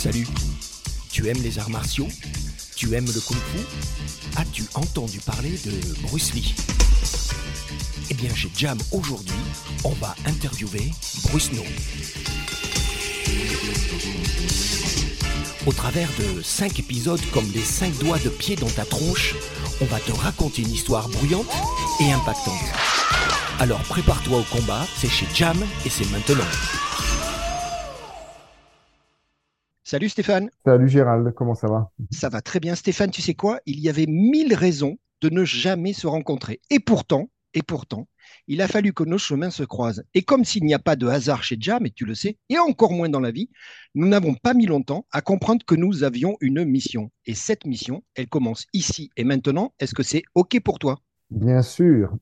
Salut. Tu aimes les arts martiaux? Tu aimes le kung-fu? As-tu entendu parler de Bruce Lee? Eh bien, chez Jam aujourd'hui, on va interviewer Bruce No. Au travers de 5 épisodes comme les 5 doigts de pied dans ta tronche, on va te raconter une histoire bruyante et impactante. Alors prépare-toi au combat, c'est chez Jam et c'est maintenant. Salut Stéphane. Salut Gérald, comment ça va? Ça va très bien Stéphane, tu sais quoi? Il y avait mille raisons de ne jamais se rencontrer. Et pourtant, et pourtant, il a fallu que nos chemins se croisent. Et comme s'il n'y a pas de hasard chez Jam, et tu le sais, et encore moins dans la vie, nous n'avons pas mis longtemps à comprendre que nous avions une mission. Et cette mission, elle commence ici et maintenant. Est-ce que c'est OK pour toi? Bien sûr.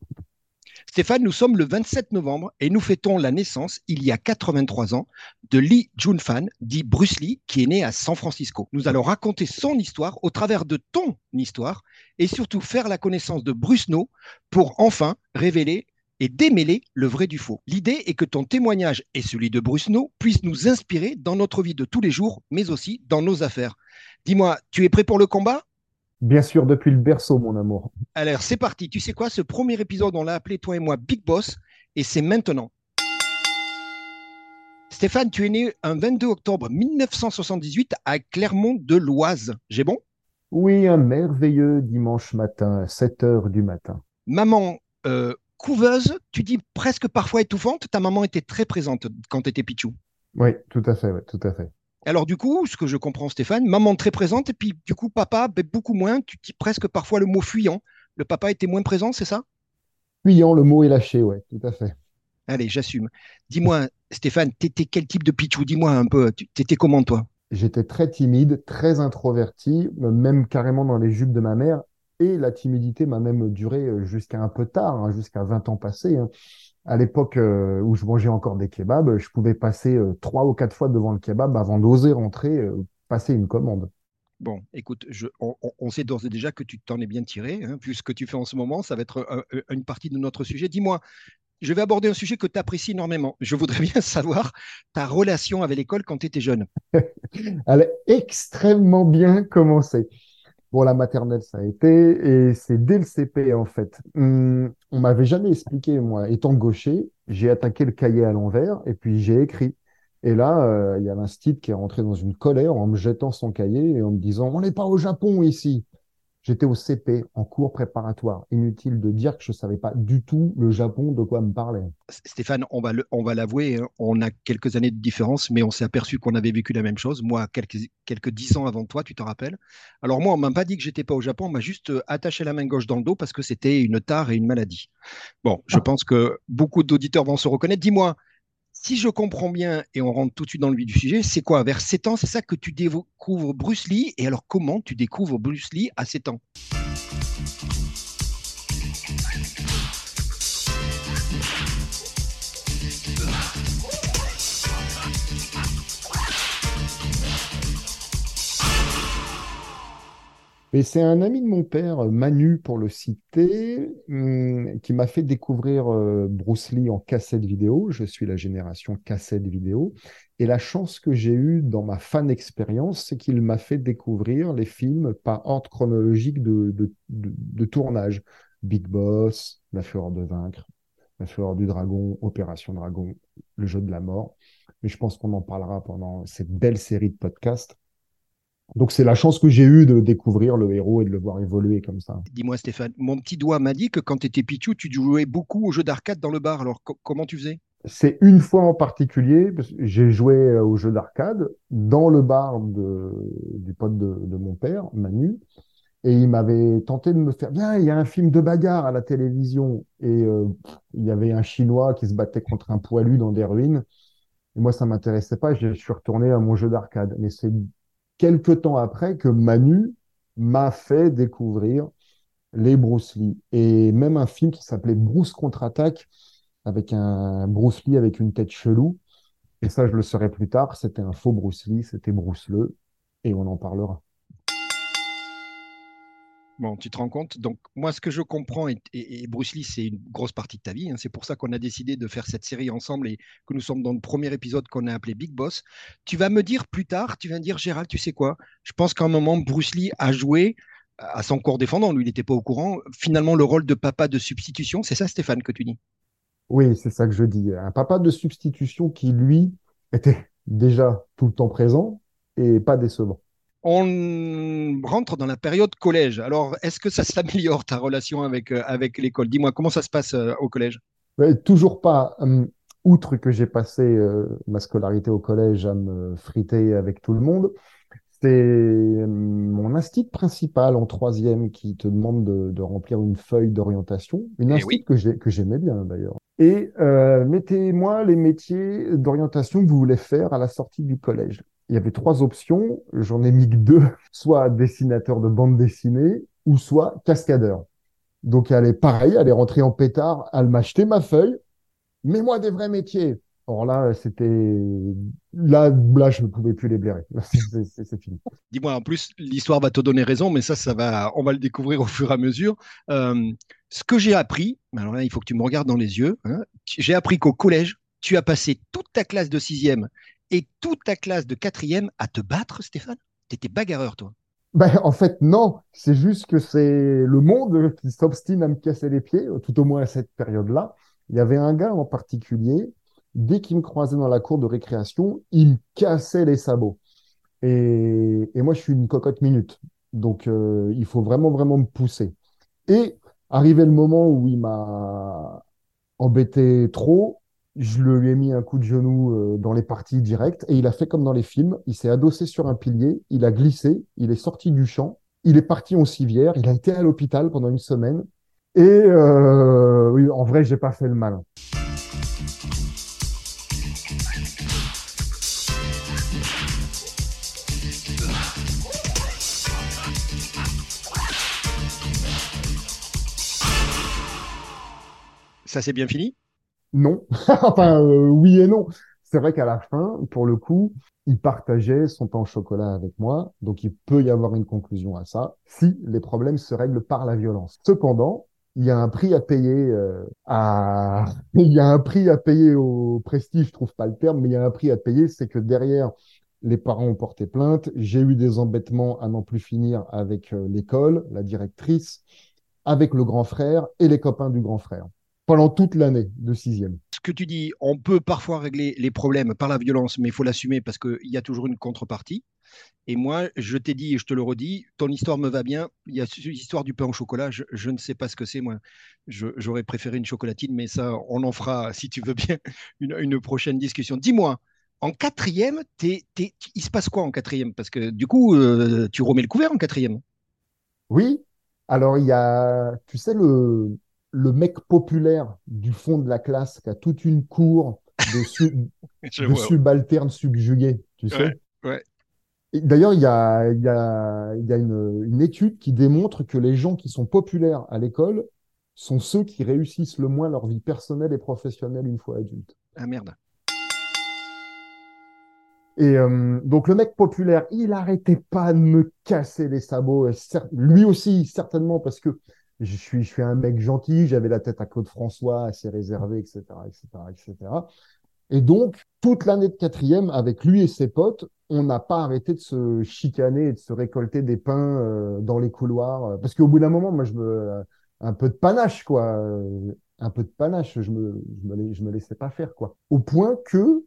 Stéphane, nous sommes le 27 novembre et nous fêtons la naissance, il y a 83 ans, de Lee Junfan, dit Bruce Lee, qui est né à San Francisco. Nous allons raconter son histoire au travers de ton histoire et surtout faire la connaissance de Bruce No pour enfin révéler et démêler le vrai du faux. L'idée est que ton témoignage et celui de Bruce No puissent nous inspirer dans notre vie de tous les jours, mais aussi dans nos affaires. Dis-moi, tu es prêt pour le combat? Bien sûr, depuis le berceau, mon amour. Alors, c'est parti. Tu sais quoi? Ce premier épisode, on l'a appelé, toi et moi, Big Boss, et c'est maintenant. Stéphane, tu es né un 22 octobre 1978 à Clermont de l'Oise. J'ai bon? Oui, un merveilleux dimanche matin, 7 heures du matin. Maman euh, couveuse, tu dis presque parfois étouffante. Ta maman était très présente quand tu étais pichou. Oui, tout à fait, tout à fait. Alors du coup, ce que je comprends Stéphane, maman très présente et puis du coup papa ben, beaucoup moins, tu dis presque parfois le mot fuyant. Le papa était moins présent, c'est ça? Fuyant, le mot est lâché, ouais, tout à fait. Allez, j'assume. Dis-moi Stéphane, t'étais quel type de pichou? Dis-moi un peu, t'étais comment toi? J'étais très timide, très introverti, même carrément dans les jupes de ma mère et la timidité m'a même duré jusqu'à un peu tard, hein, jusqu'à 20 ans passés. Hein à l'époque euh, où je mangeais encore des kebabs, je pouvais passer euh, trois ou quatre fois devant le kebab avant d'oser rentrer, euh, passer une commande. Bon, écoute, on, sait d'ores et déjà que tu t'en es bien tiré, hein, ce que tu fais en ce moment, ça va être une partie de notre sujet. Dis-moi, je vais aborder un sujet que tu apprécies énormément. Je voudrais bien savoir ta relation avec l'école quand tu étais jeune. Elle est extrêmement bien commencée. Bon, la maternelle, ça a été, et c'est dès le CP, en fait. Hum, on m'avait jamais expliqué, moi, étant gaucher, j'ai attaqué le cahier à l'envers, et puis j'ai écrit. Et là, euh, il y a l'instit qui est rentré dans une colère en me jetant son cahier et en me disant, on n'est pas au Japon ici. J'étais au CP, en cours préparatoire. Inutile de dire que je ne savais pas du tout le Japon de quoi me parlait. Stéphane, on va, on va l'avouer, hein, on a quelques années de différence, mais on s'est aperçu qu'on avait vécu la même chose. Moi, quelques, quelques dix ans avant toi, tu te rappelles. Alors moi, on m'a pas dit que j'étais pas au Japon, on m'a juste euh, attaché la main gauche dans le dos parce que c'était une tare et une maladie. Bon, je ah. pense que beaucoup d'auditeurs vont se reconnaître. Dis-moi, si je comprends bien, et on rentre tout de suite dans le vif du sujet, c'est quoi? Vers 7 ans, c'est ça que tu découvres Bruce Lee? Et alors, comment tu découvres Bruce Lee à 7 ans? Et c'est un ami de mon père, Manu pour le citer, hum, qui m'a fait découvrir euh, Bruce Lee en cassette vidéo. Je suis la génération cassette vidéo. Et la chance que j'ai eue dans ma fan expérience, c'est qu'il m'a fait découvrir les films par ordre chronologique de, tournage. Big Boss, La Fureur de Vaincre, La Fureur du Dragon, Opération Dragon, Le Jeu de la Mort. Mais je pense qu'on en parlera pendant cette belle série de podcasts. Donc c'est la chance que j'ai eue de découvrir le héros et de le voir évoluer comme ça. Dis-moi Stéphane, mon petit doigt m'a dit que quand tu étais Pichou, tu jouais beaucoup aux jeux d'arcade dans le bar. Alors comment tu faisais? C'est une fois en particulier, j'ai joué euh, aux jeux d'arcade dans le bar du pote de, mon père, Manu. Et il m'avait tenté de me faire, viens, il y a un film de bagarre à la télévision. Et euh, il y avait un Chinois qui se battait contre un poilu dans des ruines. Et moi, ça m'intéressait pas. Je suis retourné à mon jeu d'arcade. Mais c'est quelques temps après que Manu m'a fait découvrir les Bruce Lee. Et même un film qui s'appelait Bruce contre-attaque, avec un Bruce Lee avec une tête chelou. Et ça, je le saurai plus tard, c'était un faux Bruce Lee, c'était Bruce et on en parlera. Bon, tu te rends compte? Donc, moi, ce que je comprends, et, Bruce Lee, c'est une grosse partie de ta vie. Hein, c'est pour ça qu'on a décidé de faire cette série ensemble et que nous sommes dans le premier épisode qu'on a appelé Big Boss. Tu vas me dire plus tard, tu vas me dire, Gérald, tu sais quoi? Je pense qu'à un moment, Bruce Lee a joué à son corps défendant. Lui, il n'était pas au courant. Finalement, le rôle de papa de substitution, c'est ça, Stéphane, que tu dis? Oui, c'est ça que je dis. Un papa de substitution qui, lui, était déjà tout le temps présent et pas décevant on rentre dans la période collège. Alors, est-ce que ça s'améliore ta relation avec, euh, avec l'école? Dis-moi, comment ça se passe euh, au collège? Toujours pas. Outre que j'ai passé euh, ma scolarité au collège à me friter avec tout le monde, c'est hum, mon instit principal en troisième qui te demande de, remplir une feuille d'orientation, une eh instit que j'aimais bien d'ailleurs. Et mettez-moi les métiers d'orientation que vous voulez faire à la sortie du collège il y avait trois options, j'en ai mis que deux, soit dessinateur de bande dessinée ou soit cascadeur. Donc elle est pareil, elle est rentrée en pétard, elle m'a acheté ma feuille, mets-moi des vrais métiers. Or là, c'était là, là, je ne pouvais plus les blairer. C'est fini. Dis-moi, en plus, l'histoire va te donner raison, mais ça, ça va, on va le découvrir au fur et à mesure. Euh, ce que j'ai appris, alors là, il faut que tu me regardes dans les yeux. Hein, j'ai appris qu'au collège, tu as passé toute ta classe de sixième et toute ta classe de quatrième à te battre, Stéphane? T'étais bagarreur, toi ben, en fait, non. C'est juste que c'est le monde qui s'obstine à me casser les pieds, tout au moins à cette période-là. Il y avait un gars en particulier, dès qu'il me croisait dans la cour de récréation, il me cassait les sabots. Et, moi, je suis une cocotte minute. Donc, euh, il faut vraiment, vraiment me pousser. Et arrivé le moment où il m'a embêté trop, je lui ai mis un coup de genou euh, dans les parties directes et il a fait comme dans les films. Il s'est adossé sur un pilier, il a glissé, il est sorti du champ, il est parti en civière, il a été à l'hôpital pendant une semaine. Et euh, oui, en vrai, j'ai pas fait le malin. Ça s'est bien fini? Non. enfin, euh, oui et non. C'est vrai qu'à la fin, pour le coup, il partageait son pain au chocolat avec moi, donc il peut y avoir une conclusion à ça, si les problèmes se règlent par la violence. Cependant, il y a un prix à payer euh, il y a un prix à payer au prestige, je trouve pas le terme, mais il y a un prix à payer, c'est que derrière les parents ont porté plainte, j'ai eu des embêtements à n'en plus finir avec euh, l'école, la directrice, avec le grand frère et les copains du grand frère pendant toute l'année de sixième. Ce que tu dis, on peut parfois régler les problèmes par la violence, mais il faut l'assumer parce qu'il y a toujours une contrepartie. Et moi, je t'ai dit et je te le redis, ton histoire me va bien. Il y a l'histoire du pain au chocolat, je, ne sais pas ce que c'est, moi. J'aurais préféré une chocolatine, mais ça, on en fera, si tu veux bien, une, prochaine discussion. Dis-moi, en quatrième, il se passe quoi en quatrième? Parce que du coup, euh, tu remets le couvert en quatrième. Oui. Alors, il y a, tu sais, le, le mec populaire du fond de la classe qui a toute une cour de, subalternes subjugués, tu sais. D'ailleurs, il y a, y a, y a une, une, étude qui démontre que les gens qui sont populaires à l'école sont ceux qui réussissent le moins leur vie personnelle et professionnelle une fois adultes. Ah merde. Et euh, donc le mec populaire, il arrêtait pas de me casser les sabots. Lui aussi, certainement, parce que je suis, je un mec gentil, j'avais la tête à Claude François, assez réservé, etc., etc., etc. Et donc, toute l'année de quatrième, avec lui et ses potes, on n'a pas arrêté de se chicaner et de se récolter des pains euh, dans les couloirs. Euh, parce qu'au bout d'un moment, moi, me, un peu de panache, quoi. Euh, un peu de panache, je me, je me, laissais pas faire, quoi. Au point que,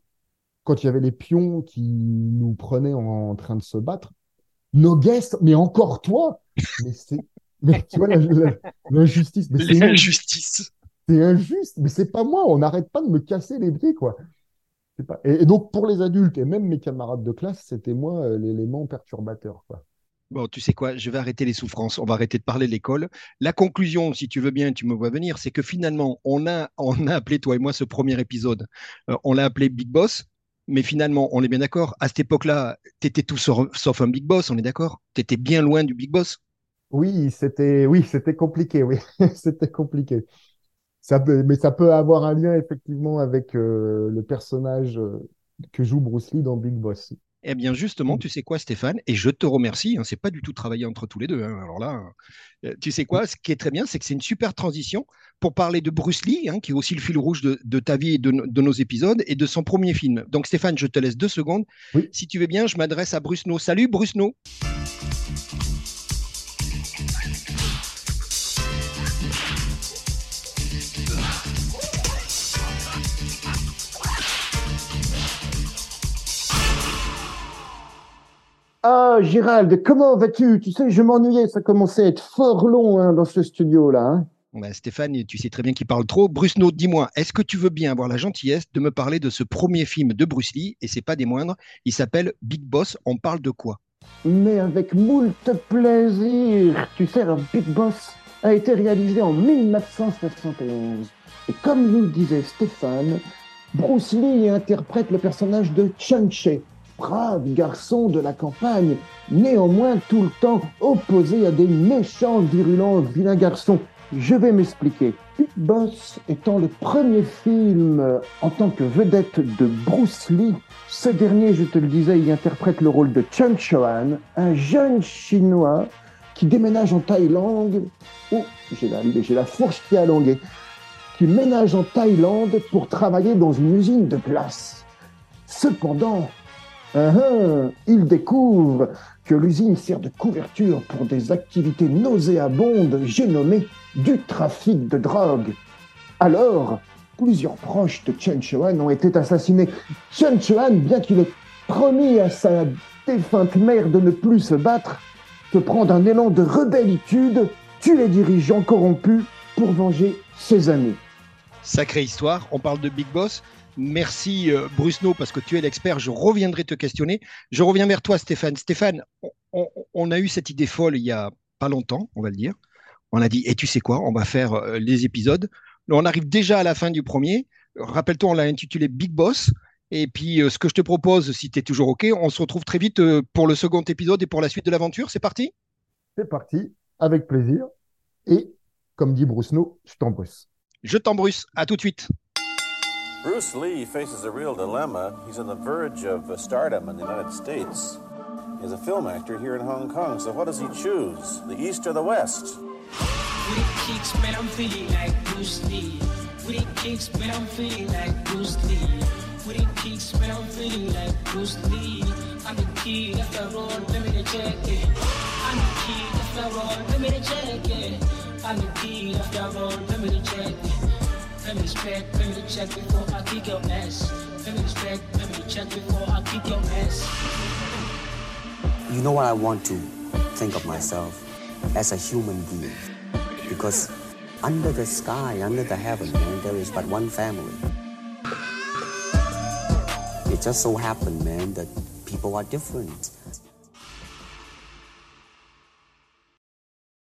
quand il y avait les pions qui nous prenaient en, train de se battre, nos guests, mais encore toi, mais tu vois, l'injustice. C'est l'injustice. C'est injuste, mais c'est pas moi. On n'arrête pas de me casser les pieds, quoi. Pas... Et, donc, pour les adultes et même mes camarades de classe, c'était moi euh, l'élément perturbateur, quoi. Bon, tu sais quoi, je vais arrêter les souffrances, on va arrêter de parler de l'école. La conclusion, si tu veux bien, tu me vois venir, c'est que finalement, on a, on a appelé, toi et moi, ce premier épisode, euh, on l'a appelé Big Boss, mais finalement, on est bien d'accord, à cette époque-là, tu étais tout sauf un Big Boss, on est d'accord? Tu étais bien loin du Big Boss oui, c'était oui, c'était compliqué, oui, c'était compliqué. Ça peut, mais ça peut avoir un lien effectivement avec euh, le personnage euh, que joue Bruce Lee dans Big Boss. Eh bien, justement, tu sais quoi, Stéphane? Et je te remercie. Hein, c'est pas du tout travailler entre tous les deux. hein. Alors là, euh, tu sais quoi? Ce qui est très bien, c'est que c'est une super transition pour parler de Bruce Lee, hein, qui est aussi le fil rouge de, de ta vie et de, no- de nos épisodes, et de son premier film. Donc, Stéphane, je te laisse deux secondes. Oui. Si tu veux bien, je m'adresse à Bruce No. Salut, Bruce No. Ah, Gérald, comment vas-tu? Tu sais, je m'ennuyais, ça commençait à être fort long hein, dans ce studio-là. hein. Stéphane, tu sais très bien qu'il parle trop. Bruce No, dis-moi, est-ce que tu veux bien avoir la gentillesse de me parler de ce premier film de Bruce Lee Et c'est pas des moindres. Il s'appelle Big Boss. On parle de quoi? Mais avec moult plaisir. Tu sais, Big Boss a été réalisé en 1971. Et comme nous le disait Stéphane, Bruce Lee interprète le personnage de Chun-Che, brave garçon de la campagne, néanmoins tout le temps opposé à des méchants, virulents, vilains garçons. Je vais m'expliquer. Big Boss étant le premier film en tant que vedette de Bruce Lee, ce dernier, je te le disais, il interprète le rôle de Chun Choan, un jeune chinois qui déménage en Thaïlande. Oh, j'ai la, j'ai la fourche qui a longué. Qui ménage en Thaïlande pour travailler dans une usine de glace. Cependant, hein, hein, il découvre que l'usine sert de couverture pour des activités nauséabondes, j'ai nommé du trafic de drogue. Alors, plusieurs proches de Chen Chuan ont été assassinés. Chen Chuan, bien qu'il ait promis à sa défunte mère de ne plus se battre, se prend un élan de rebellitude, tue les dirigeants corrompus pour venger ses amis. Sacrée histoire. On parle de Big Boss. Merci euh, Bruce parce que tu es l'expert. Je reviendrai te questionner. Je reviens vers toi, Stéphane. Stéphane, on, a eu cette idée folle il y a pas longtemps, on va le dire. On a dit, et tu sais quoi, on va faire euh, les épisodes. On arrive déjà à la fin du premier. Rappelle-toi, on l'a intitulé Big Boss. Et puis, euh, ce que je te propose, si tu es toujours OK, on se retrouve très vite pour le second épisode et pour la suite de l'aventure. C'est parti? C'est parti, avec plaisir. Et, comme dit Bruce No, je t'embrasse. Je t'embrusse. À tout de suite. Bruce Lee faces a real dilemma. He's on the verge of uh, stardom in the United States. He's a film actor here in Hong Kong, so what does he choose? The East or the West? Kicks, I'm feeling like Bruce Lee. Kicks, I'm feeling like Bruce Lee. Kicks, I'm feeling like Bruce Lee. I'm the kid the road, let me check it. I'm the kid the road, let me check it. I'm the kid the road, let me check it. The check before I kick your ass. The check before I kick your ass. You know what I want to think of myself as a human being. Because under the sky, under the heaven, man, there is but one family. It just so happened, man, that people are different.